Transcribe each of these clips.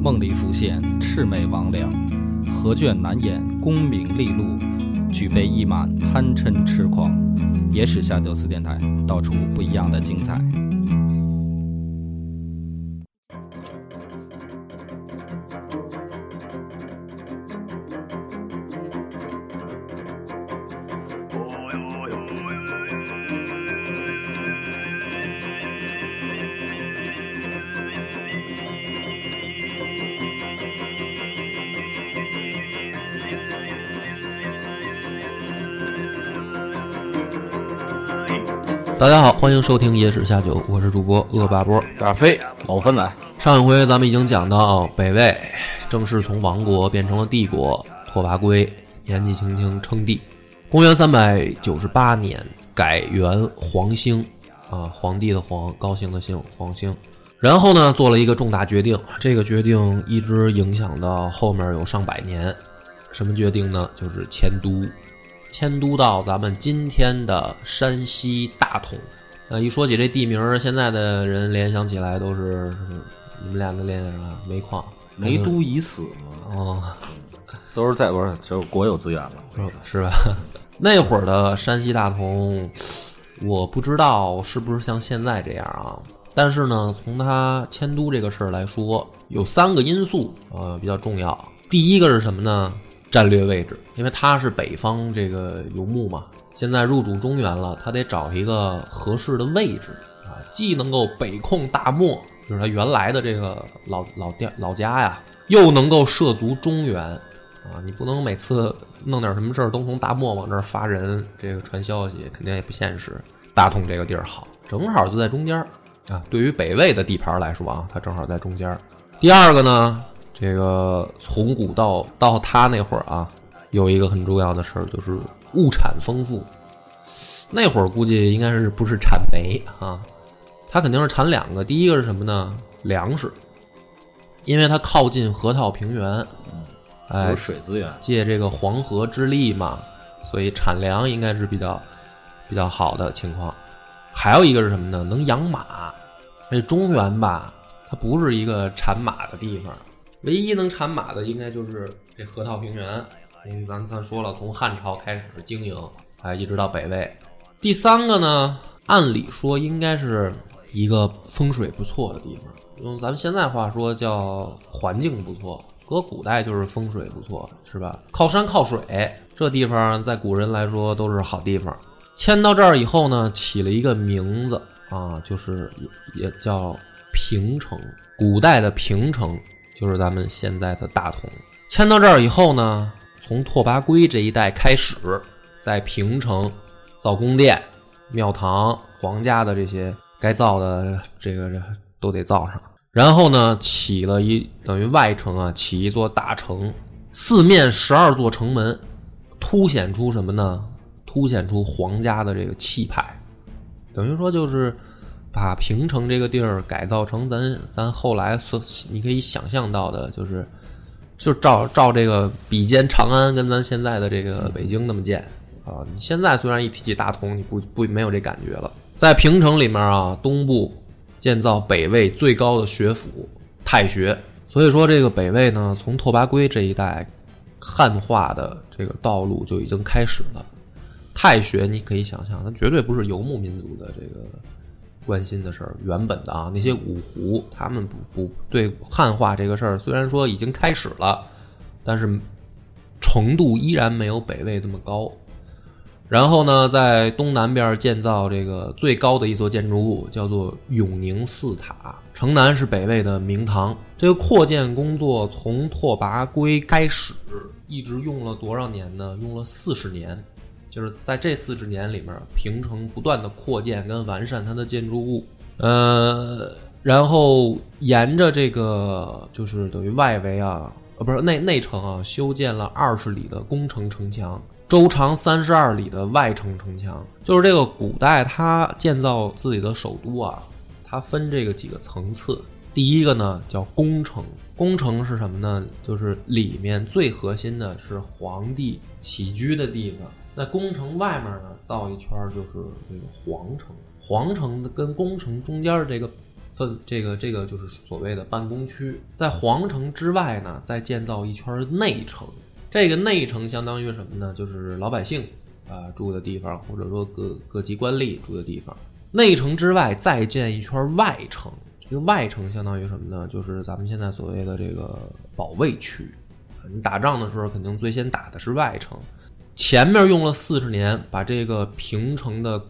梦里浮现魑魅魍魉，何卷难掩功名利禄，举杯一满贪嗔痴狂。野史下酒四电台，道出不一样的精彩。大家好，欢迎收听《野史下酒》，我是主播恶霸波大飞老芬来。上一回咱们已经讲到北魏正式从王国变成了帝国，拓跋圭年纪轻轻称帝。公元三百九十八年改元皇兴，啊，皇帝的皇，高兴的兴，皇兴。然后呢，做了一个重大决定，这个决定一直影响到后面有上百年。什么决定呢？就是迁都。迁都到咱们今天的山西大同，呃，一说起这地名，现在的人联想起来都是你们俩能联想什么？煤矿，煤都已死嘛？哦，都是在不是就是国有资源了，是吧？那会儿的山西大同，我不知道是不是像现在这样啊。但是呢，从他迁都这个事儿来说，有三个因素呃比较重要。第一个是什么呢？战略位置，因为他是北方这个游牧嘛，现在入主中原了，他得找一个合适的位置啊，既能够北控大漠，就是他原来的这个老老店老家呀，又能够涉足中原啊，你不能每次弄点什么事儿都从大漠往这儿发人，这个传消息肯定也不现实。大同这个地儿好，正好就在中间啊，对于北魏的地盘来说啊，它正好在中间。第二个呢？这个从古到到他那会儿啊，有一个很重要的事儿，就是物产丰富。那会儿估计应该是不是产煤啊？它肯定是产两个，第一个是什么呢？粮食，因为它靠近河套平原，哎，有水资源，借这个黄河之力嘛，所以产粮应该是比较比较好的情况。还有一个是什么呢？能养马。那中原吧，它不是一个产马的地方。唯一能产马的，应该就是这河套平原。嗯咱咱说了，从汉朝开始经营，哎，一直到北魏。第三个呢，按理说应该是一个风水不错的地方，用咱们现在话说叫环境不错。搁古代就是风水不错，是吧？靠山靠水，这地方在古人来说都是好地方。迁到这儿以后呢，起了一个名字啊，就是也叫平城。古代的平城。就是咱们现在的大同，迁到这儿以后呢，从拓跋圭这一代开始，在平城造宫殿、庙堂、皇家的这些该造的这个都得造上。然后呢，起了一等于外城啊，起一座大城，四面十二座城门，凸显出什么呢？凸显出皇家的这个气派，等于说就是。把平城这个地儿改造成咱咱后来所你可以想象到的，就是就照照这个比肩长安跟咱现在的这个北京那么建啊！你现在虽然一提起大同，你不不没有这感觉了。在平城里面啊，东部建造北魏最高的学府太学，所以说这个北魏呢，从拓跋圭这一代汉化的这个道路就已经开始了。太学你可以想象，它绝对不是游牧民族的这个。关心的事儿，原本的啊，那些五胡他们不不对汉化这个事儿，虽然说已经开始了，但是程度依然没有北魏这么高。然后呢，在东南边建造这个最高的一座建筑物，叫做永宁寺塔。城南是北魏的明堂。这个扩建工作从拓跋圭开始，一直用了多少年呢？用了四十年。就是在这四十年里面，平城不断的扩建跟完善它的建筑物。呃，然后沿着这个就是等于外围啊，呃，不是内内城啊，修建了二十里的宫城城墙。周长三十二里的外城城墙，就是这个古代它建造自己的首都啊，它分这个几个层次。第一个呢叫宫城，宫城是什么呢？就是里面最核心的是皇帝起居的地方。那宫城外面呢，造一圈就是这个皇城，皇城跟宫城中间这个分，这个这个就是所谓的办公区。在皇城之外呢，再建造一圈内城。这个内城相当于什么呢？就是老百姓啊住的地方，或者说各各级官吏住的地方。内城之外再建一圈外城，这个外城相当于什么呢？就是咱们现在所谓的这个保卫区。你打仗的时候，肯定最先打的是外城。前面用了四十年把这个平城的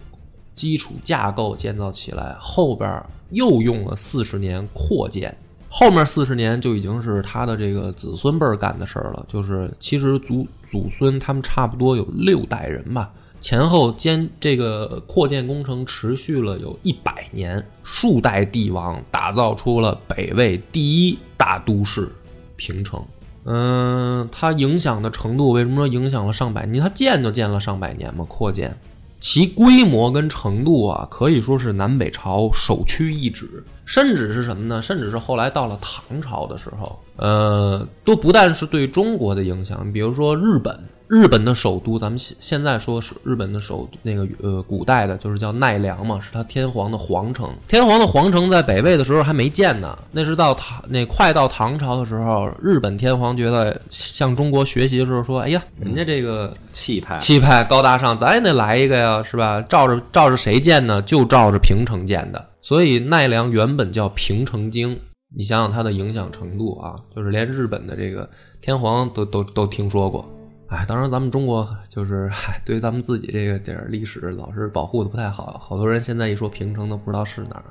基础架构建造起来，后边又用了四十年扩建。后面四十年就已经是他的这个子孙辈儿干的事儿了，就是其实祖祖孙他们差不多有六代人吧，前后兼这个扩建工程持续了有一百年，数代帝王打造出了北魏第一大都市平城。嗯，它影响的程度为什么说影响了上百年？它建就建了上百年嘛，扩建。其规模跟程度啊，可以说是南北朝首屈一指，甚至是什么呢？甚至是后来到了唐朝的时候，呃，都不但是对中国的影响，比如说日本。日本的首都，咱们现现在说是日本的首那个呃，古代的就是叫奈良嘛，是他天皇的皇城。天皇的皇城在北魏的时候还没建呢，那是到唐那快到唐朝的时候，日本天皇觉得向中国学习的时候说：“哎呀，人家这个气派气派高大上，咱也得来一个呀，是吧？照着照着谁建呢？就照着平城建的。所以奈良原本叫平城京，你想想它的影响程度啊，就是连日本的这个天皇都都都听说过。”哎，当然，咱们中国就是嗨，对咱们自己这个点历史老是保护的不太好，好多人现在一说平城都不知道是哪儿。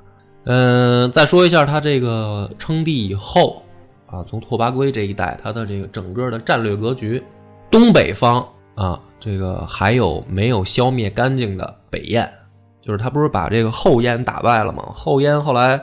嗯，再说一下他这个称帝以后啊，从拓跋圭这一代，他的这个整个的战略格局，东北方啊，这个还有没有消灭干净的北燕？就是他不是把这个后燕打败了吗？后燕后来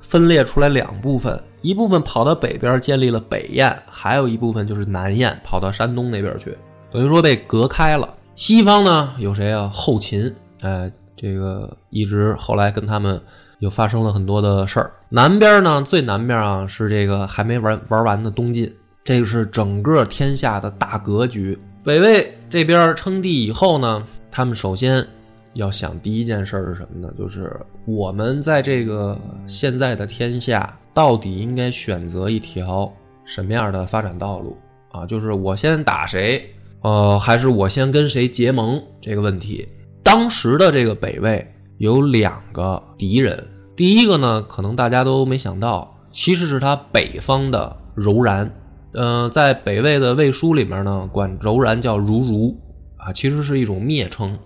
分裂出来两部分。一部分跑到北边建立了北燕，还有一部分就是南燕跑到山东那边去，等于说被隔开了。西方呢有谁啊？后秦，哎，这个一直后来跟他们又发生了很多的事儿。南边呢最南边啊是这个还没玩玩完的东晋，这个是整个天下的大格局。北魏这边称帝以后呢，他们首先。要想第一件事是什么呢？就是我们在这个现在的天下，到底应该选择一条什么样的发展道路啊？就是我先打谁，呃，还是我先跟谁结盟这个问题。当时的这个北魏有两个敌人，第一个呢，可能大家都没想到，其实是他北方的柔然。嗯，在北魏的魏书里面呢，管柔然叫如如啊，其实是一种蔑称。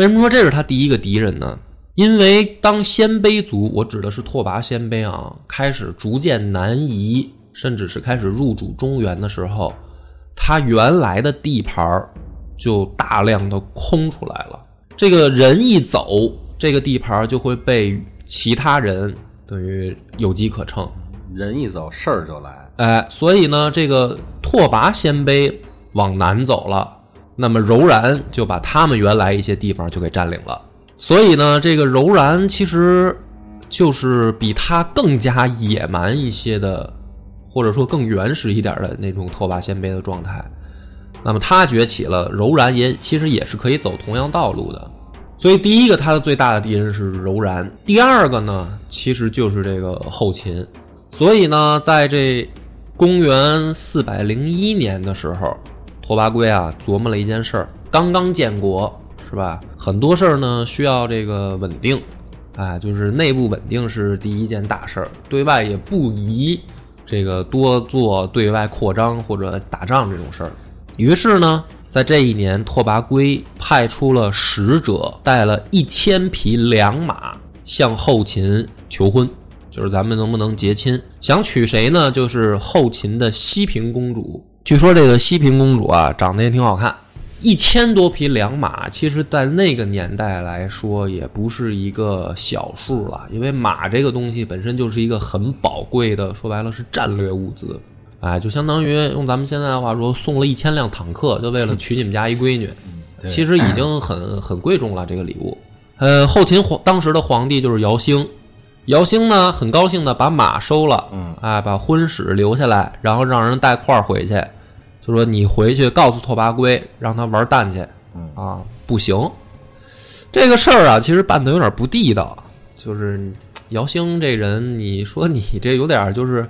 为什么说这是他第一个敌人呢？因为当鲜卑族，我指的是拓跋鲜卑啊，开始逐渐南移，甚至是开始入主中原的时候，他原来的地盘就大量的空出来了。这个人一走，这个地盘就会被其他人等于有机可乘。人一走，事儿就来。哎，所以呢，这个拓跋鲜卑往南走了。那么柔然就把他们原来一些地方就给占领了，所以呢，这个柔然其实就是比他更加野蛮一些的，或者说更原始一点的那种拓跋鲜卑的状态。那么他崛起了，柔然也其实也是可以走同样道路的。所以第一个他的最大的敌人是柔然，第二个呢其实就是这个后秦。所以呢，在这公元四百零一年的时候。拓跋圭啊，琢磨了一件事儿，刚刚建国是吧？很多事儿呢需要这个稳定，哎，就是内部稳定是第一件大事儿，对外也不宜这个多做对外扩张或者打仗这种事儿。于是呢，在这一年，拓跋圭派出了使者，带了一千匹良马向后秦求婚，就是咱们能不能结亲？想娶谁呢？就是后秦的西平公主。据说这个西平公主啊，长得也挺好看。一千多匹良马，其实在那个年代来说，也不是一个小数了。因为马这个东西本身就是一个很宝贵的，说白了是战略物资，哎，就相当于用咱们现在的话说，送了一千辆坦克，就为了娶你们家一闺女，其实已经很很贵重了这个礼物。呃，后秦皇当时的皇帝就是姚兴，姚兴呢很高兴的把马收了，嗯，哎，把婚史留下来，然后让人带块儿回去。就说你回去告诉拓跋圭，让他玩蛋去，啊，不行。这个事儿啊，其实办的有点不地道。就是姚兴这人，你说你这有点就是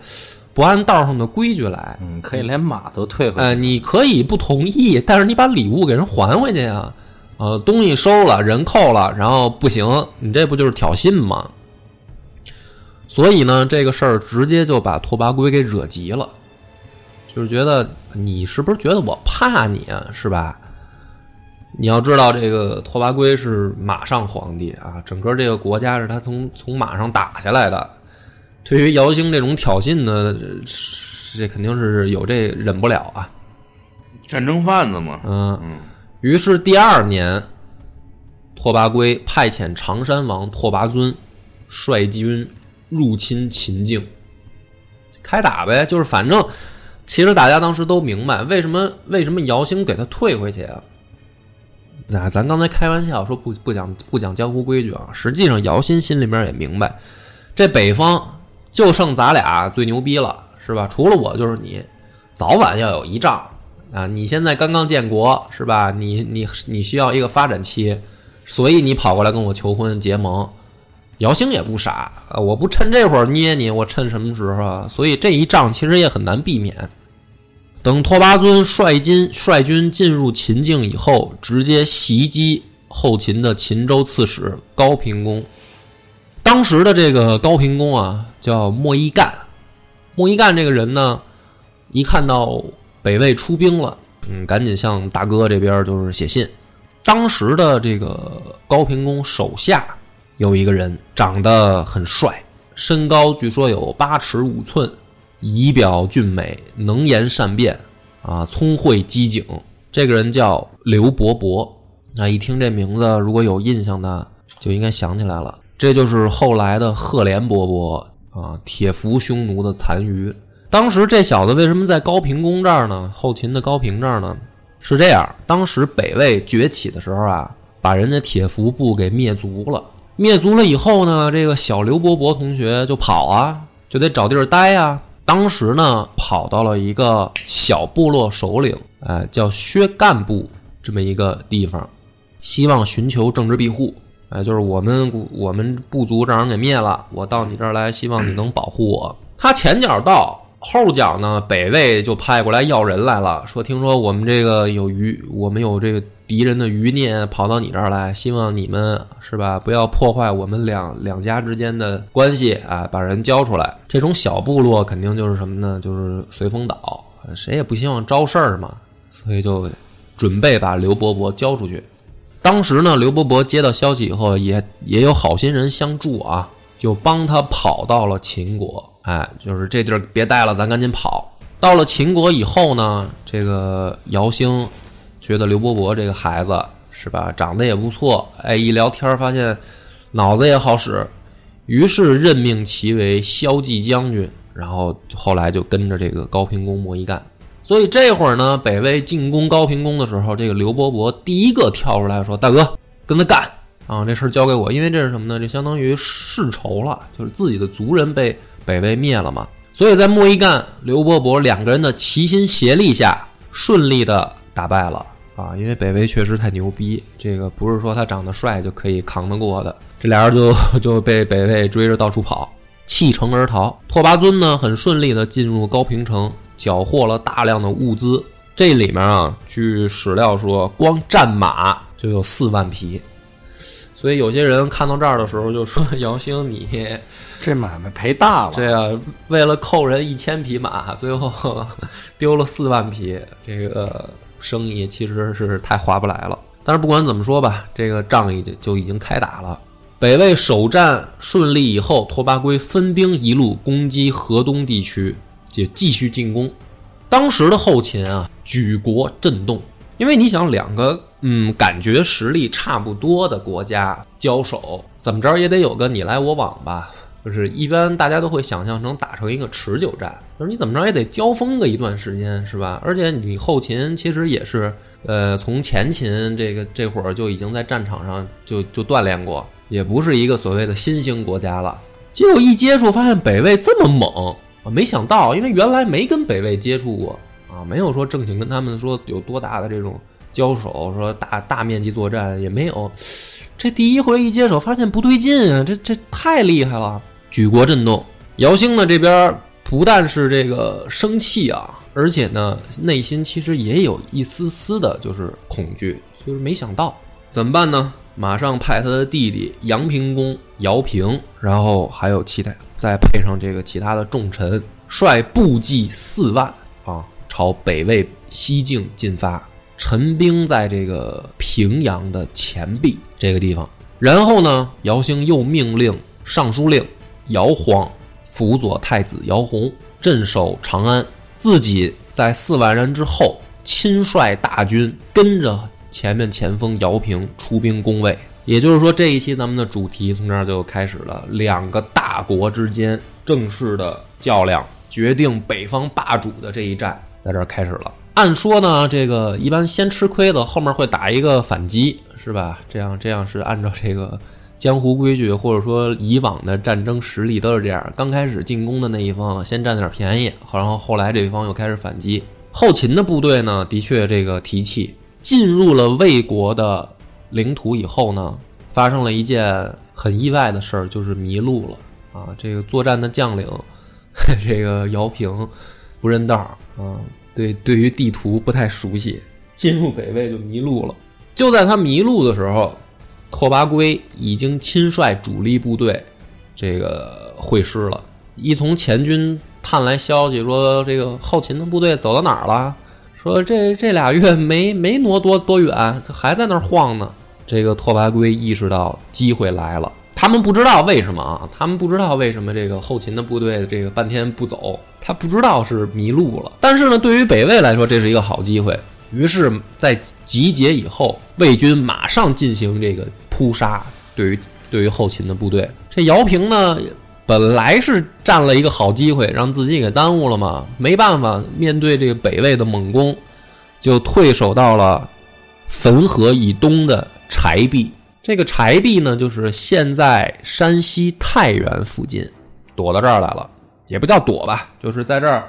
不按道上的规矩来。嗯，可以连马都退回去。呃，你可以不同意，但是你把礼物给人还回去呀。呃，东西收了，人扣了，然后不行，你这不就是挑衅吗？所以呢，这个事儿直接就把拓跋圭给惹急了。就是觉得你是不是觉得我怕你啊？是吧？你要知道，这个拓跋圭是马上皇帝啊，整个这个国家是他从从马上打下来的。对于姚兴这种挑衅呢，这肯定是有这忍不了啊。战争贩子嘛，嗯嗯，于是第二年，拓跋圭派遣常山王拓跋尊率军入侵秦境，开打呗，就是反正。其实大家当时都明白，为什么为什么姚兴给他退回去啊？那咱刚才开玩笑说不不讲不讲江湖规矩啊，实际上姚兴心里面也明白，这北方就剩咱俩最牛逼了，是吧？除了我就是你，早晚要有一仗啊！你现在刚刚建国，是吧？你你你需要一个发展期，所以你跑过来跟我求婚结盟。姚兴也不傻啊，我不趁这会儿捏你，我趁什么时候啊？所以这一仗其实也很难避免。等拓跋尊率军率军进入秦境以后，直接袭击后秦的秦州刺史高平公。当时的这个高平公啊，叫莫一干。莫一干这个人呢，一看到北魏出兵了，嗯，赶紧向大哥这边就是写信。当时的这个高平公手下有一个人，长得很帅，身高据说有八尺五寸。仪表俊美，能言善辩，啊，聪慧机警。这个人叫刘伯伯。那一听这名字，如果有印象的，就应该想起来了。这就是后来的赫连勃勃啊，铁服匈奴的残余。当时这小子为什么在高平宫这儿呢？后秦的高平这儿呢？是这样，当时北魏崛起的时候啊，把人家铁服部给灭族了。灭族了以后呢，这个小刘伯伯同学就跑啊，就得找地儿待呀。当时呢，跑到了一个小部落首领，哎，叫薛干部这么一个地方，希望寻求政治庇护。哎，就是我们我们部族让人给灭了，我到你这儿来，希望你能保护我。他前脚到，后脚呢，北魏就派过来要人来了，说听说我们这个有余，我们有这个。敌人的余孽跑到你这儿来，希望你们是吧？不要破坏我们两两家之间的关系啊！把人交出来。这种小部落肯定就是什么呢？就是随风倒，谁也不希望招事儿嘛，所以就准备把刘伯伯交出去。当时呢，刘伯伯接到消息以后，也也有好心人相助啊，就帮他跑到了秦国。哎，就是这地儿别待了，咱赶紧跑。到了秦国以后呢，这个姚兴。觉得刘伯伯这个孩子是吧，长得也不错，哎，一聊天发现脑子也好使，于是任命其为骁骑将军，然后后来就跟着这个高平公莫一干。所以这会儿呢，北魏进攻高平公的时候，这个刘伯伯第一个跳出来说：“大哥，跟他干啊！这事儿交给我，因为这是什么呢？这相当于世仇了，就是自己的族人被北魏灭了嘛。所以在莫一干、刘伯伯两个人的齐心协力下，顺利的打败了。”啊，因为北魏确实太牛逼，这个不是说他长得帅就可以扛得过的。这俩人就 就被北魏追着到处跑，弃城而逃。拓跋尊呢，很顺利的进入高平城，缴获了大量的物资。这里面啊，据史料说，光战马就有四万匹，所以有些人看到这儿的时候就说：“ 姚兴，你这买卖赔大了。对啊为了扣人一千匹马，最后 丢了四万匹，这个生意其实是太划不来了。但是不管怎么说吧，这个仗已经就已经开打了。北魏首战顺利以后，拓跋圭分兵一路攻击河东地区，就继续进攻。当时的后秦啊，举国震动，因为你想两个嗯，感觉实力差不多的国家交手，怎么着也得有个你来我往吧。就是一般大家都会想象成打成一个持久战，就是你怎么着也得交锋个一段时间，是吧？而且你后勤其实也是，呃，从前秦这个这会儿就已经在战场上就就锻炼过，也不是一个所谓的新兴国家了。结果一接触发现北魏这么猛啊！没想到，因为原来没跟北魏接触过啊，没有说正经跟他们说有多大的这种交手，说大大面积作战也没有。这第一回一接手，发现不对劲啊！这这太厉害了。举国震动，姚兴呢这边不但是这个生气啊，而且呢内心其实也有一丝丝的就是恐惧，就是没想到怎么办呢？马上派他的弟弟杨平公姚平，然后还有其他，再配上这个其他的重臣，率部骑四万啊，朝北魏西境进发，陈兵在这个平阳的前壁这个地方。然后呢，姚兴又命令尚书令。姚晃辅佐太子姚泓镇守长安，自己在四万人之后亲率大军跟着前面前锋姚平出兵攻魏。也就是说，这一期咱们的主题从这儿就开始了，两个大国之间正式的较量，决定北方霸主的这一战在这儿开始了。按说呢，这个一般先吃亏的后面会打一个反击，是吧？这样这样是按照这个。江湖规矩，或者说以往的战争实力都是这样：刚开始进攻的那一方先占点便宜，然后后来这一方又开始反击。后秦的部队呢，的确这个提气，进入了魏国的领土以后呢，发生了一件很意外的事儿，就是迷路了啊！这个作战的将领，这个姚平不认道啊，对，对于地图不太熟悉，进入北魏就迷路了。就在他迷路的时候。拓跋圭已经亲率主力部队，这个会师了。一从前军探来消息说，这个后勤的部队走到哪儿了？说这这俩月没没挪多多远，还在那儿晃呢。这个拓跋圭意识到机会来了，他们不知道为什么啊？他们不知道为什么这个后勤的部队这个半天不走，他不知道是迷路了。但是呢，对于北魏来说，这是一个好机会。于是，在集结以后，魏军马上进行这个扑杀。对于对于后勤的部队，这姚平呢，本来是占了一个好机会，让自己给耽误了嘛。没办法，面对这个北魏的猛攻，就退守到了汾河以东的柴壁。这个柴壁呢，就是现在山西太原附近，躲到这儿来了，也不叫躲吧，就是在这儿。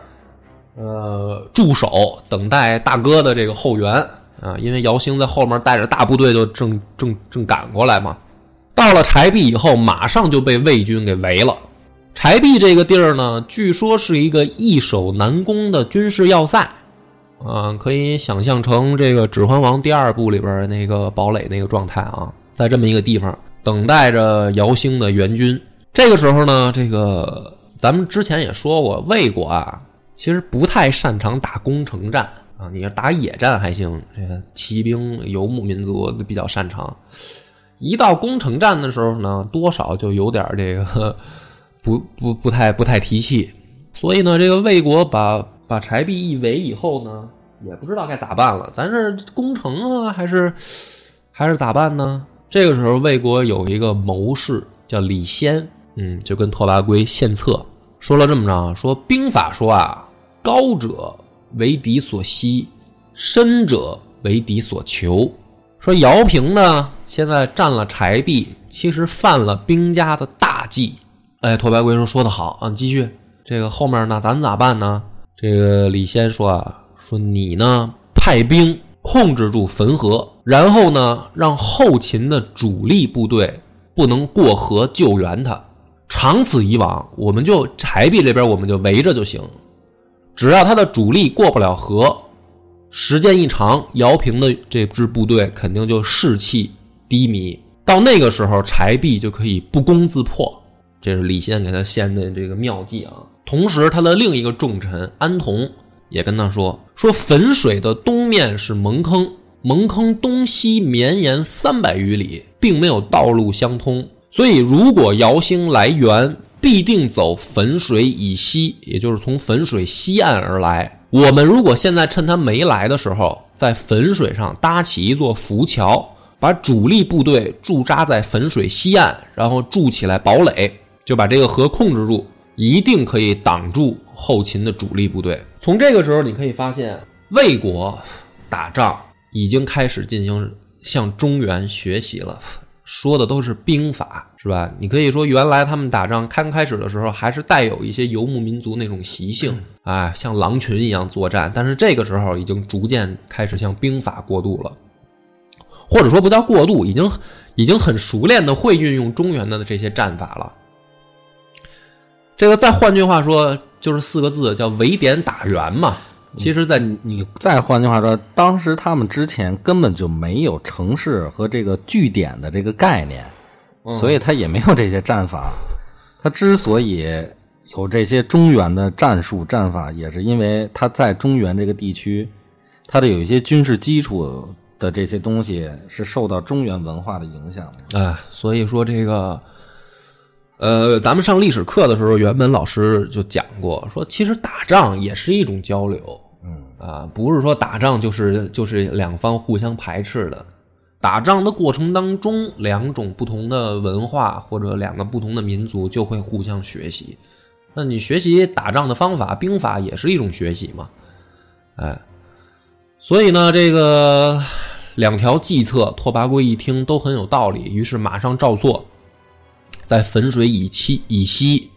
呃，驻守等待大哥的这个后援啊，因为姚兴在后面带着大部队就正正正赶过来嘛。到了柴壁以后，马上就被魏军给围了。柴壁这个地儿呢，据说是一个易守难攻的军事要塞，啊，可以想象成这个《指环王》第二部里边那个堡垒那个状态啊，在这么一个地方等待着姚兴的援军。这个时候呢，这个咱们之前也说过，魏国啊。其实不太擅长打攻城战啊，你要打野战还行，这个骑兵游牧民族比较擅长。一到攻城战的时候呢，多少就有点这个不不不太不太提气。所以呢，这个魏国把把柴壁一围以后呢，也不知道该咋办了。咱是攻城啊，还是还是咋办呢？这个时候，魏国有一个谋士叫李先，嗯，就跟拓跋圭献策，说了这么着，说兵法说啊。高者为敌所吸，深者为敌所求。说姚平呢，现在占了柴壁，其实犯了兵家的大忌。哎，拓跋圭说说的好啊，继续。这个后面呢，咱咋办呢？这个李先说啊，说你呢派兵控制住汾河，然后呢让后勤的主力部队不能过河救援他。长此以往，我们就柴壁这边我们就围着就行。只要他的主力过不了河，时间一长，姚平的这支部队肯定就士气低迷。到那个时候，柴壁就可以不攻自破。这是李现给他献的这个妙计啊。同时，他的另一个重臣安童也跟他说：“说汾水的东面是蒙坑，蒙坑东西绵延三百余里，并没有道路相通。所以，如果姚兴来援，必定走汾水以西，也就是从汾水西岸而来。我们如果现在趁他没来的时候，在汾水上搭起一座浮桥。”把主力部队驻扎在汾水西岸，然后筑起来堡垒，就把这个河控制住，一定可以挡住后秦的主力部队。从这个时候，你可以发现魏国打仗已经开始进行向中原学习了，说的都是兵法，是吧？你可以说原来他们打仗刚开始的时候还是带有一些游牧民族那种习性，哎，像狼群一样作战，但是这个时候已经逐渐开始向兵法过渡了。或者说不叫过渡，已经已经很熟练的会运用中原的这些战法了。这个再换句话说，就是四个字，叫围点打援嘛。其实，在你再换句话说，当时他们之前根本就没有城市和这个据点的这个概念，所以他也没有这些战法。他之所以有这些中原的战术战法，也是因为他在中原这个地区，他的有一些军事基础。的这些东西是受到中原文化的影响的啊，所以说这个，呃，咱们上历史课的时候，原本老师就讲过，说其实打仗也是一种交流，嗯。啊，不是说打仗就是就是两方互相排斥的，打仗的过程当中，两种不同的文化或者两个不同的民族就会互相学习，那你学习打仗的方法，兵法也是一种学习嘛，哎，所以呢，这个。两条计策，拓跋圭一听都很有道理，于是马上照做，在汾水以西以西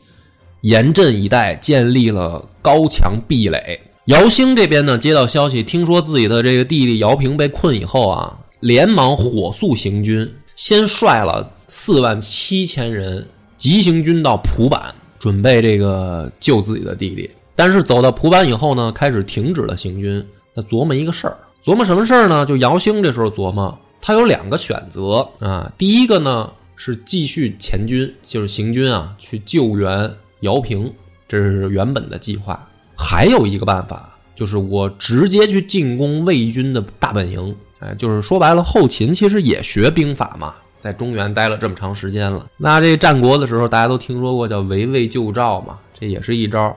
严阵以待，建立了高墙壁垒。姚兴这边呢，接到消息，听说自己的这个弟弟姚平被困以后啊，连忙火速行军，先率了四万七千人急行军到蒲坂，准备这个救自己的弟弟。但是走到蒲坂以后呢，开始停止了行军，他琢磨一个事儿。琢磨什么事儿呢？就姚兴这时候琢磨，他有两个选择啊。第一个呢是继续前军，就是行军啊，去救援姚平，这是原本的计划。还有一个办法，就是我直接去进攻魏军的大本营。哎，就是说白了，后勤其实也学兵法嘛，在中原待了这么长时间了。那这战国的时候，大家都听说过叫围魏救赵嘛。这也是一招，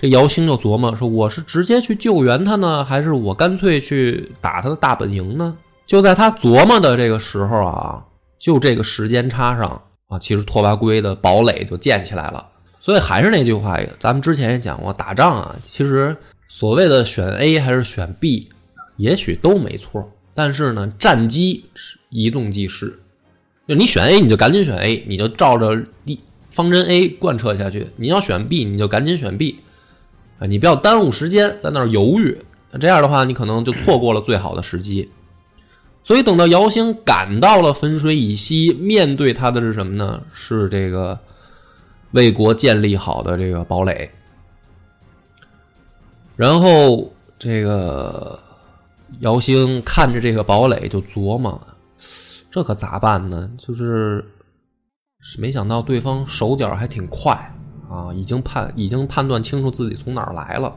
这姚兴就琢磨说：“我是直接去救援他呢，还是我干脆去打他的大本营呢？”就在他琢磨的这个时候啊，就这个时间差上啊，其实拓跋圭的堡垒就建起来了。所以还是那句话，咱们之前也讲过，打仗啊，其实所谓的选 A 还是选 B，也许都没错。但是呢，战机是一纵即逝，就你选 A，你就赶紧选 A，你就照着一。方针 A 贯彻下去，你要选 B，你就赶紧选 B，啊，你不要耽误时间在那儿犹豫，这样的话你可能就错过了最好的时机。所以等到姚兴赶到了汾水以西，面对他的是什么呢？是这个魏国建立好的这个堡垒。然后这个姚兴看着这个堡垒就琢磨，这可咋办呢？就是。没想到对方手脚还挺快啊，已经判已经判断清楚自己从哪儿来了，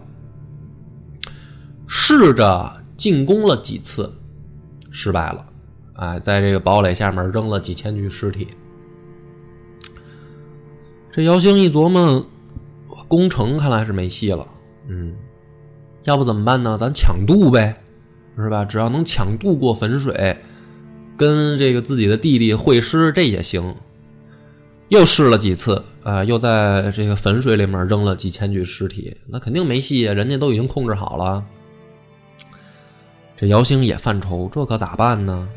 试着进攻了几次，失败了，哎，在这个堡垒下面扔了几千具尸体。这姚兴一琢磨，攻城看来是没戏了，嗯，要不怎么办呢？咱抢渡呗，是吧？只要能抢渡过汾水，跟这个自己的弟弟会师，这也行。又试了几次啊，又在这个汾水里面扔了几千具尸体，那肯定没戏啊！人家都已经控制好了。这姚兴也犯愁，这可咋办呢？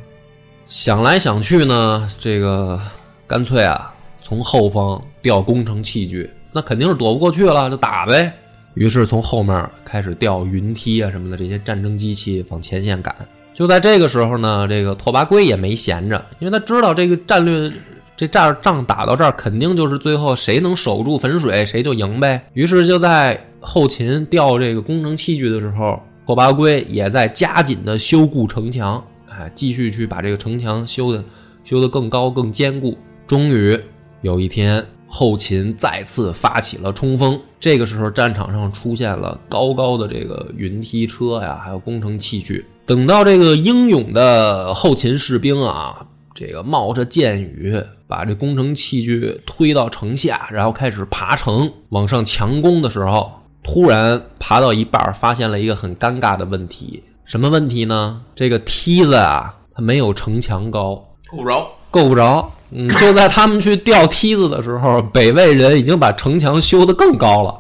想来想去呢，这个干脆啊，从后方调工程器具，那肯定是躲不过去了，就打呗。于是从后面开始调云梯啊什么的这些战争机器往前线赶。就在这个时候呢，这个拓跋圭也没闲着，因为他知道这个战略。这仗仗打到这儿，肯定就是最后谁能守住汾水，谁就赢呗。于是就在后勤调这个工程器具的时候，拓跋圭也在加紧的修固城墙，哎，继续去把这个城墙修的修得更高更坚固。终于有一天，后勤再次发起了冲锋。这个时候，战场上出现了高高的这个云梯车呀，还有工程器具。等到这个英勇的后勤士兵啊，这个冒着箭雨，把这工程器具推到城下，然后开始爬城往上强攻的时候，突然爬到一半，发现了一个很尴尬的问题。什么问题呢？这个梯子啊，它没有城墙高，够不着，够不着。嗯，就在他们去吊梯子的时候，北魏人已经把城墙修得更高了，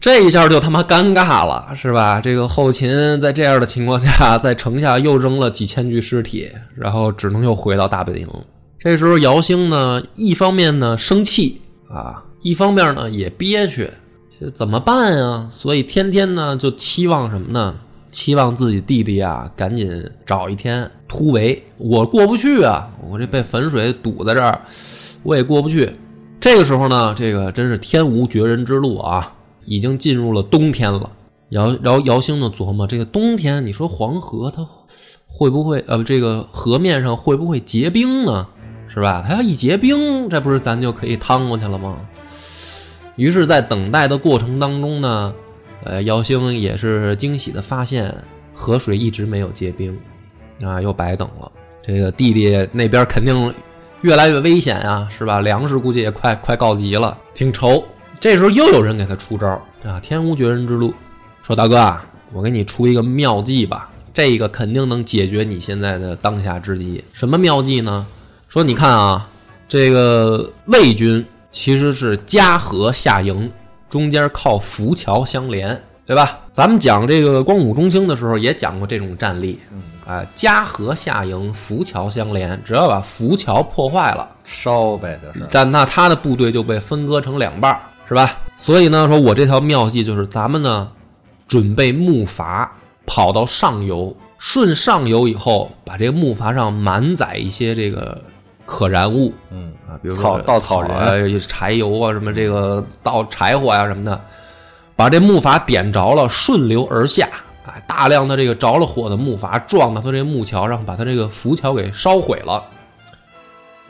这一下就他妈尴尬了，是吧？这个后勤在这样的情况下，在城下又扔了几千具尸体，然后只能又回到大本营。这时候姚兴呢，一方面呢生气啊，一方面呢也憋屈，这怎么办呀？所以天天呢就期望什么呢？期望自己弟弟啊，赶紧找一天突围，我过不去啊！我这被汾水堵在这儿，我也过不去。这个时候呢，这个真是天无绝人之路啊！已经进入了冬天了。姚姚姚兴呢琢磨，这个冬天，你说黄河它会不会呃，这个河面上会不会结冰呢？是吧？它要一结冰，这不是咱就可以趟过去了吗？于是，在等待的过程当中呢。呃，姚兴也是惊喜的发现，河水一直没有结冰，啊，又白等了。这个弟弟那边肯定越来越危险啊，是吧？粮食估计也快快告急了，挺愁。这时候又有人给他出招啊，天无绝人之路，说大哥啊，我给你出一个妙计吧，这个肯定能解决你现在的当下之急。什么妙计呢？说你看啊，这个魏军其实是夹河下营。中间靠浮桥相连，对吧？咱们讲这个光武中兴的时候也讲过这种战例，啊，夹河下营，浮桥相连，只要把浮桥破坏了，烧呗，就是。但那他的部队就被分割成两半，是吧？所以呢，说我这条妙计就是咱们呢，准备木筏跑到上游，顺上游以后，把这个木筏上满载一些这个可燃物，嗯啊。比如说稻草人、柴油啊，什么这个稻柴火呀什么的，把这木筏点着了，顺流而下，啊，大量的这个着了火的木筏撞到他这木桥上，把他这个浮桥给烧毁了。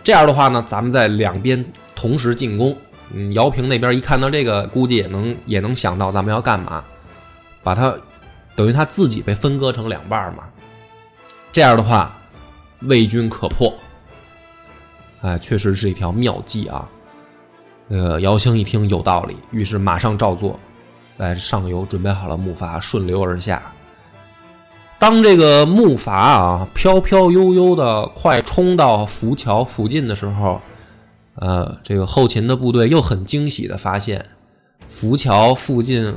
这样的话呢，咱们在两边同时进攻。嗯，姚平那边一看到这个，估计也能也能想到咱们要干嘛，把他等于他自己被分割成两半嘛。这样的话，魏军可破。哎，确实是一条妙计啊！那个姚兴一听有道理，于是马上照做，在上游准备好了木筏，顺流而下。当这个木筏啊飘飘悠悠的快冲到浮桥附近的时候，呃，这个后勤的部队又很惊喜的发现，浮桥附近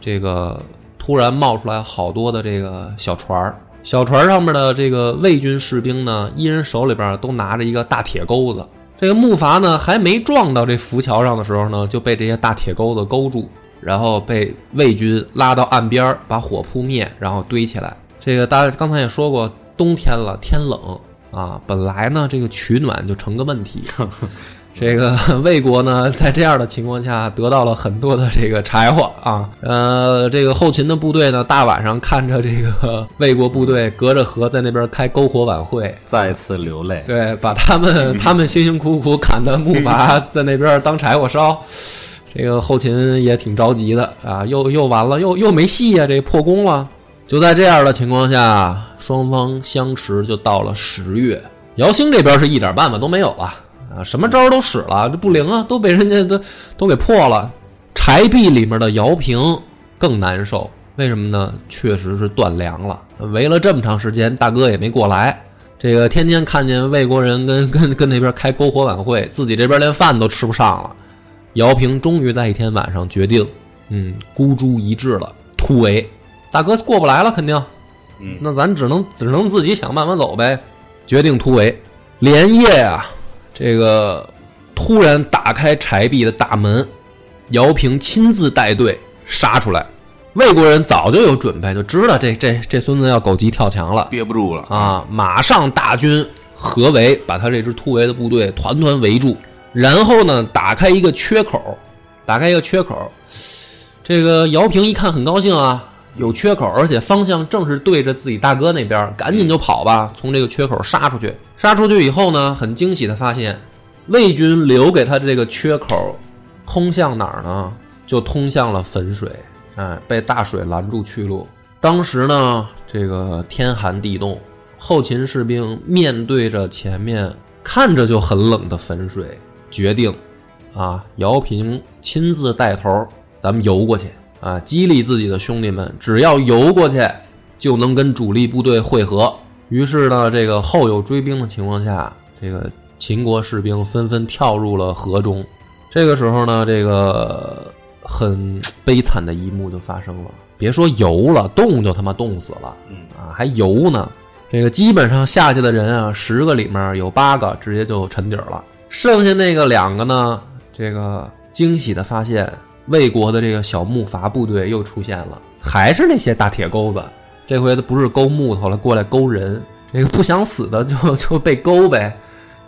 这个突然冒出来好多的这个小船儿。小船上面的这个魏军士兵呢，一人手里边都拿着一个大铁钩子。这个木筏呢，还没撞到这浮桥上的时候呢，就被这些大铁钩子勾住，然后被魏军拉到岸边，把火扑灭，然后堆起来。这个大家刚才也说过，冬天了，天冷啊，本来呢，这个取暖就成个问题。这个 魏国呢，在这样的情况下得到了很多的这个柴火啊，呃，这个后勤的部队呢，大晚上看着这个魏国部队隔着河在那边开篝火晚会，再次流泪。对，把他们他们辛辛苦苦砍的木筏在那边当柴火烧，这个后勤也挺着急的啊，又又完了，又又没戏呀，这破功了。就在这样的情况下，双方相持就到了十月，姚兴这边是一点办法都没有了。啊，什么招都使了，这不灵啊，都被人家都都给破了。柴壁里面的姚平更难受，为什么呢？确实是断粮了，围了这么长时间，大哥也没过来。这个天天看见魏国人跟跟跟那边开篝火晚会，自己这边连饭都吃不上了。姚平终于在一天晚上决定，嗯，孤注一掷了，突围。大哥过不来了，肯定，嗯，那咱只能只能自己想办法走呗。决定突围，连夜啊。这个突然打开柴壁的大门，姚平亲自带队杀出来。魏国人早就有准备，就知道这这这孙子要狗急跳墙了，憋不住了啊！马上大军合围，把他这支突围的部队团团围住，然后呢，打开一个缺口，打开一个缺口。这个姚平一看很高兴啊，有缺口，而且方向正是对着自己大哥那边，赶紧就跑吧，从这个缺口杀出去。杀出去以后呢，很惊喜的发现，魏军留给他的这个缺口，通向哪儿呢？就通向了汾水，哎，被大水拦住去路。当时呢，这个天寒地冻，后勤士兵面对着前面看着就很冷的汾水，决定，啊，姚平亲自带头，咱们游过去。啊，激励自己的兄弟们，只要游过去，就能跟主力部队会合。于是呢，这个后有追兵的情况下，这个秦国士兵纷纷跳入了河中。这个时候呢，这个很悲惨的一幕就发生了。别说游了，冻就他妈冻死了，啊，还游呢。这个基本上下去的人啊，十个里面有八个直接就沉底了，剩下那个两个呢，这个惊喜的发现。魏国的这个小木筏部队又出现了，还是那些大铁钩子。这回的不是勾木头了，过来勾人。这个不想死的 就就被勾呗，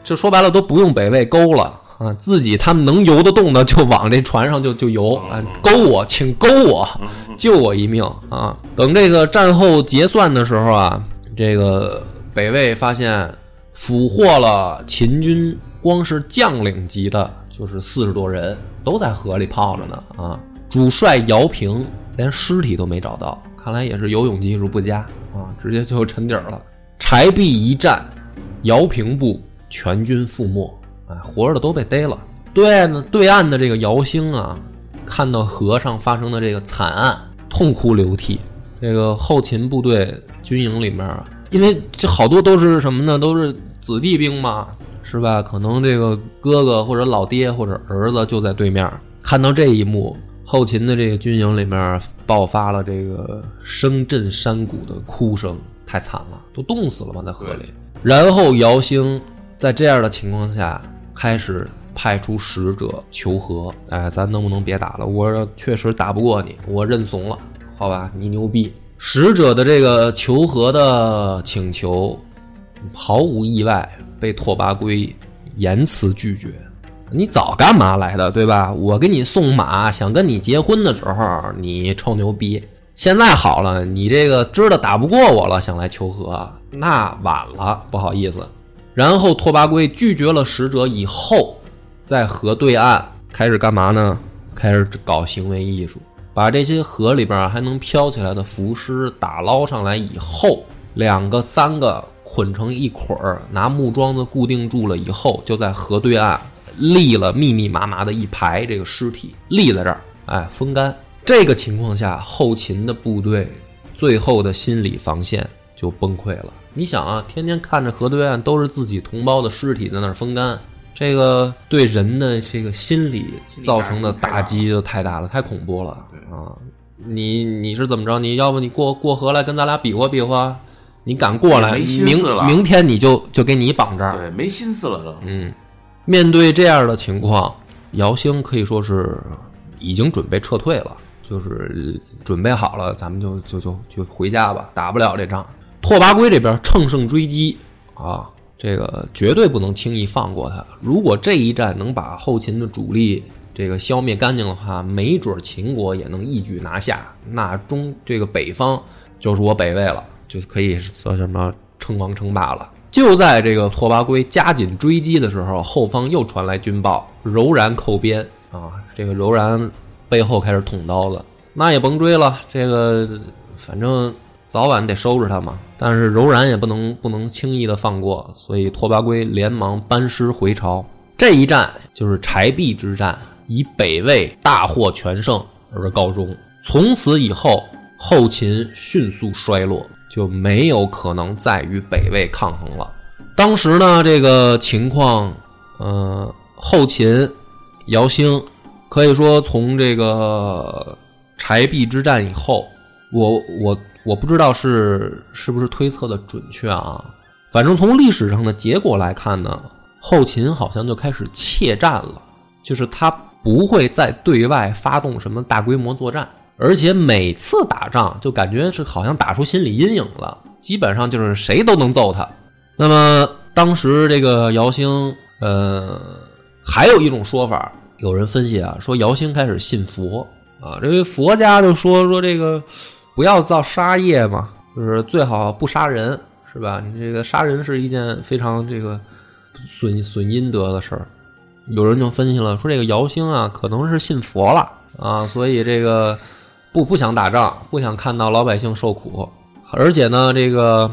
就说白了都不用北魏勾了啊，自己他们能游得动的就往这船上就就游啊，勾我，请勾我，救我一命啊！等这个战后结算的时候啊，这个北魏发现俘获了秦军，光是将领级的。就是四十多人都在河里泡着呢啊！主帅姚平连尸体都没找到，看来也是游泳技术不佳啊，直接就沉底了。柴壁一战，姚平部全军覆没，哎，活着的都被逮了。对呢对岸的这个姚兴啊，看到河上发生的这个惨案，痛哭流涕。这个后勤部队军营里面，因为这好多都是什么呢？都是子弟兵嘛。是吧？可能这个哥哥或者老爹或者儿子就在对面，看到这一幕，后勤的这个军营里面爆发了这个声震山谷的哭声，太惨了，都冻死了嘛，在河里。然后姚兴在这样的情况下，开始派出使者求和，哎，咱能不能别打了？我确实打不过你，我认怂了，好吧？你牛逼。使者的这个求和的请求，毫无意外。被拓跋圭严词拒绝，你早干嘛来的，对吧？我给你送马，想跟你结婚的时候，你臭牛逼。现在好了，你这个知道打不过我了，想来求和，那晚了，不好意思。然后拓跋圭拒绝了使者以后，在河对岸开始干嘛呢？开始搞行为艺术，把这些河里边还能飘起来的浮尸打捞上来以后，两个三个。捆成一捆儿，拿木桩子固定住了以后，就在河对岸立了密密麻麻的一排这个尸体，立在这儿，哎，风干。这个情况下，后勤的部队最后的心理防线就崩溃了。你想啊，天天看着河对岸都是自己同胞的尸体在那儿风干，这个对人的这个心理造成的打击就太大了，太恐怖了啊！你你是怎么着？你要不你过过河来跟咱俩比划比划？你敢过来？明明天你就就给你绑这儿。对，没心思了都。嗯，面对这样的情况，姚兴可以说是已经准备撤退了，就是准备好了，咱们就就就就回家吧，打不了这仗。拓跋圭这边乘胜追击啊，这个绝对不能轻易放过他。如果这一战能把后勤的主力这个消灭干净的话，没准秦国也能一举拿下，那中这个北方就是我北魏了。就可以说什么称王称霸了。就在这个拓跋圭加紧追击的时候，后方又传来军报，柔然扣边啊！这个柔然背后开始捅刀子，那也甭追了，这个反正早晚得收拾他嘛。但是柔然也不能不能轻易的放过，所以拓跋圭连忙班师回朝。这一战就是柴壁之战，以北魏大获全胜而告终。从此以后，后秦迅速衰落。就没有可能再与北魏抗衡了。当时呢，这个情况，呃，后秦姚兴可以说从这个柴壁之战以后，我我我不知道是是不是推测的准确啊。反正从历史上的结果来看呢，后秦好像就开始怯战了，就是他不会再对外发动什么大规模作战。而且每次打仗就感觉是好像打出心理阴影了，基本上就是谁都能揍他。那么当时这个姚兴，呃，还有一种说法，有人分析啊，说姚兴开始信佛啊，这位佛家就说说这个不要造杀业嘛，就是最好不杀人，是吧？你这个杀人是一件非常这个损损阴德的事儿。有人就分析了，说这个姚兴啊，可能是信佛了啊，所以这个不不想打仗，不想看到老百姓受苦，而且呢，这个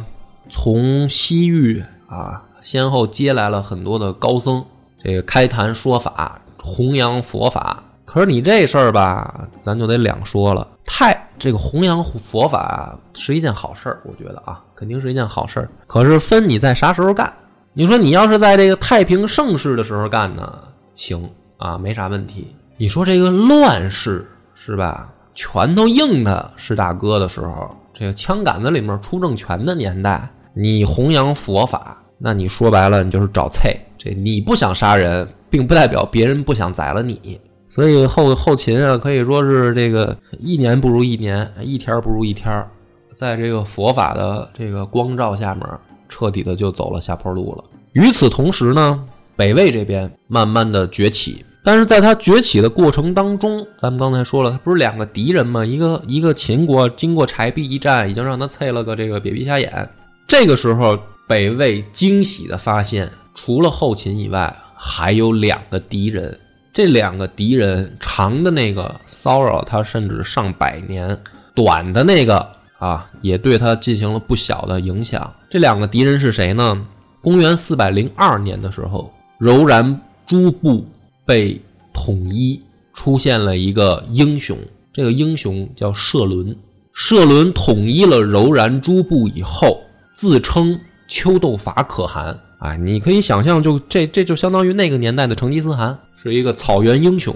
从西域啊，先后接来了很多的高僧，这个开坛说法，弘扬佛法。可是你这事儿吧，咱就得两说了。太这个弘扬佛法是一件好事儿，我觉得啊，肯定是一件好事儿。可是分你在啥时候干。你说你要是在这个太平盛世的时候干呢，行啊，没啥问题。你说这个乱世是吧？拳头硬的是大哥的时候，这个枪杆子里面出政权的年代，你弘扬佛法，那你说白了，你就是找菜。这你不想杀人，并不代表别人不想宰了你。所以后后秦啊，可以说是这个一年不如一年，一天不如一天，在这个佛法的这个光照下面。彻底的就走了下坡路了。与此同时呢，北魏这边慢慢的崛起，但是在他崛起的过程当中，咱们刚才说了，他不是两个敌人吗？一个一个秦国经过柴壁一战，已经让他啐了个这个瘪鼻瞎眼。这个时候，北魏惊喜的发现，除了后秦以外，还有两个敌人。这两个敌人，长的那个骚扰他甚至上百年，短的那个。啊，也对他进行了不小的影响。这两个敌人是谁呢？公元四百零二年的时候，柔然诸部被统一，出现了一个英雄。这个英雄叫射伦。射伦统一了柔然诸部以后，自称秋斗法可汗。啊，你可以想象，就这这就相当于那个年代的成吉思汗，是一个草原英雄。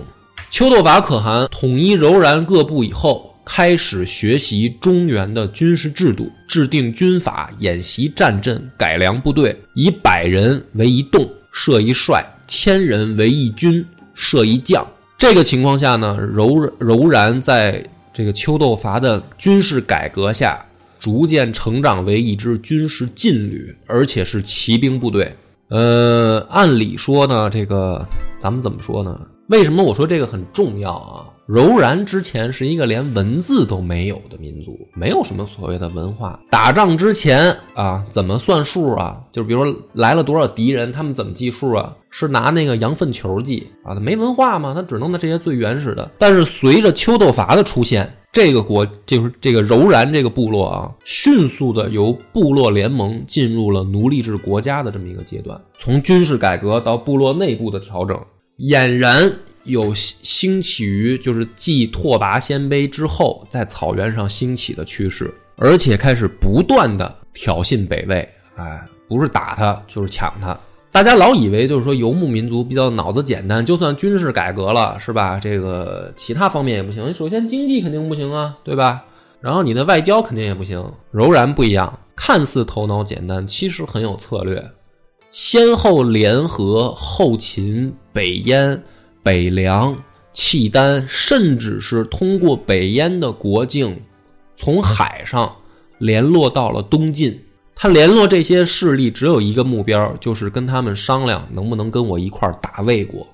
秋斗法可汗统一柔然各部以后。开始学习中原的军事制度，制定军法，演习战阵，改良部队，以百人为一动，设一帅；千人为一军，设一将。这个情况下呢，柔柔然在这个邱斗伐的军事改革下，逐渐成长为一支军事劲旅，而且是骑兵部队。呃，按理说呢，这个咱们怎么说呢？为什么我说这个很重要啊？柔然之前是一个连文字都没有的民族，没有什么所谓的文化。打仗之前啊，怎么算数啊？就比如说来了多少敌人，他们怎么计数啊？是拿那个羊粪球计啊？他没文化嘛，他只能拿这些最原始的。但是随着丘豆伐的出现，这个国就是这个柔然这个部落啊，迅速的由部落联盟进入了奴隶制国家的这么一个阶段。从军事改革到部落内部的调整，俨然。有兴起于就是继拓跋鲜卑之后，在草原上兴起的趋势，而且开始不断的挑衅北魏，哎，不是打他就是抢他。大家老以为就是说游牧民族比较脑子简单，就算军事改革了，是吧？这个其他方面也不行。首先经济肯定不行啊，对吧？然后你的外交肯定也不行。柔然不一样，看似头脑简单，其实很有策略，先后联合后秦、北燕。北凉、契丹，甚至是通过北燕的国境，从海上联络到了东晋。他联络这些势力，只有一个目标，就是跟他们商量能不能跟我一块儿打魏国。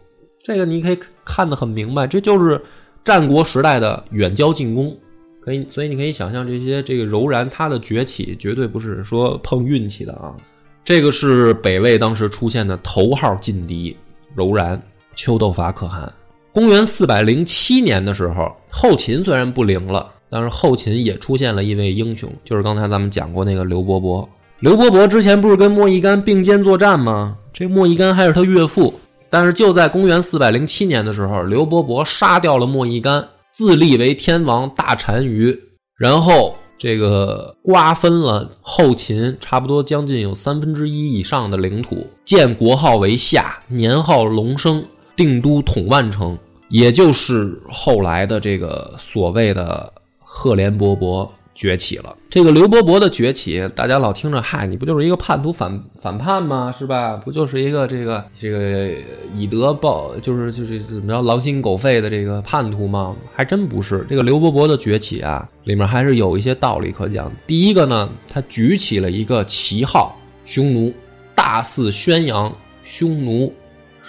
这个你可以看得很明白，这就是战国时代的远交近攻。可以，所以你可以想象，这些这个柔然他的崛起，绝对不是说碰运气的啊。这个是北魏当时出现的头号劲敌，柔然。秋斗法可汗。公元四百零七年的时候，后秦虽然不灵了，但是后秦也出现了一位英雄，就是刚才咱们讲过那个刘伯伯。刘伯伯之前不是跟莫一干并肩作战吗？这莫一干还是他岳父。但是就在公元四百零七年的时候，刘伯伯杀掉了莫一干，自立为天王大单于，然后这个瓜分了后秦差不多将近有三分之一以上的领土，建国号为夏，年号隆升。定都统万城，也就是后来的这个所谓的赫连勃勃崛起了。这个刘伯伯的崛起，大家老听着，嗨，你不就是一个叛徒反反叛吗？是吧？不就是一个这个这个以德报，就是就是怎么着狼心狗肺的这个叛徒吗？还真不是。这个刘伯伯的崛起啊，里面还是有一些道理可讲。第一个呢，他举起了一个旗号，匈奴，大肆宣扬匈奴。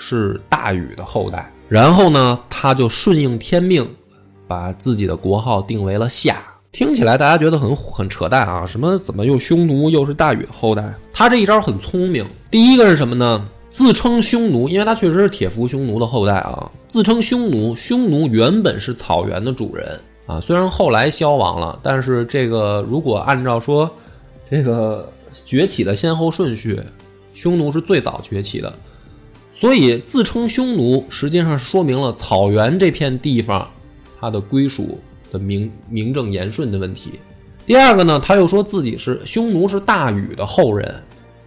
是大禹的后代，然后呢，他就顺应天命，把自己的国号定为了夏，听起来大家觉得很很扯淡啊，什么怎么又匈奴又是大禹的后代？他这一招很聪明。第一个是什么呢？自称匈奴，因为他确实是铁服匈奴的后代啊。自称匈奴，匈奴原本是草原的主人啊，虽然后来消亡了，但是这个如果按照说这个崛起的先后顺序，匈奴是最早崛起的，所以自称匈奴实际上说明了草原这片地方它的归属。的名名正言顺的问题。第二个呢，他又说自己是匈奴是大禹的后人，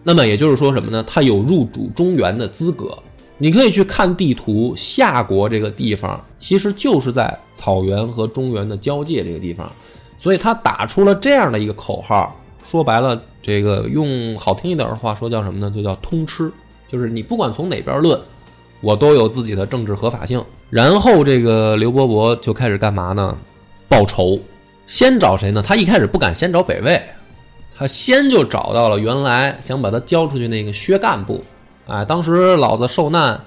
那么也就是说什么呢？他有入主中原的资格。你可以去看地图，夏国这个地方其实就是在草原和中原的交界这个地方，所以他打出了这样的一个口号。说白了，这个用好听一点的话说叫什么呢？就叫通吃，就是你不管从哪边论，我都有自己的政治合法性。然后这个刘伯伯就开始干嘛呢？报仇，先找谁呢？他一开始不敢先找北魏，他先就找到了原来想把他交出去那个薛干部。哎，当时老子受难，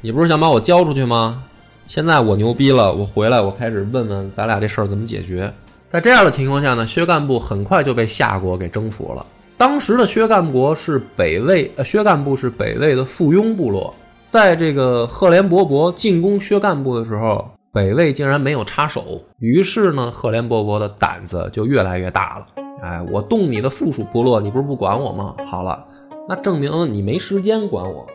你不是想把我交出去吗？现在我牛逼了，我回来，我开始问问咱俩这事儿怎么解决。在这样的情况下呢，薛干部很快就被夏国给征服了。当时的薛干国是北魏，呃，薛干部是北魏的附庸部落。在这个赫连勃勃进攻薛干部的时候。北魏竟然没有插手，于是呢，赫连勃勃的胆子就越来越大了。哎，我动你的附属部落，你不是不管我吗？好了，那证明你没时间管我。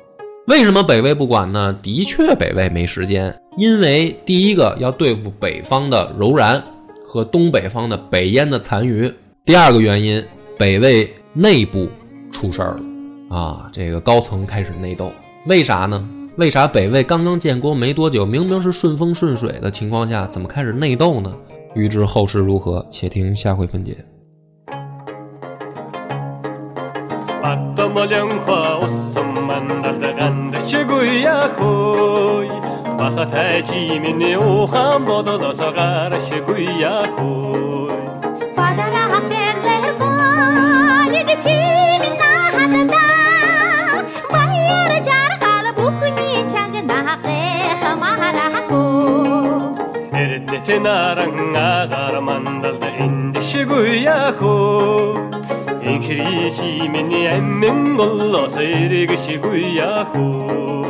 为什么北魏不管呢？的确，北魏没时间，因为第一个要对付北方的柔然和东北方的北燕的残余。第二个原因，北魏内部出事儿了啊，这个高层开始内斗。为啥呢？为啥北魏刚刚建国没多久，明明是顺风顺水的情况下，怎么开始内斗呢？欲知后事如何，且听下回分解。тенаран агаар мандалда эндишгүй яхоо инхри химини аммин голло сэрэгшгүй яхоо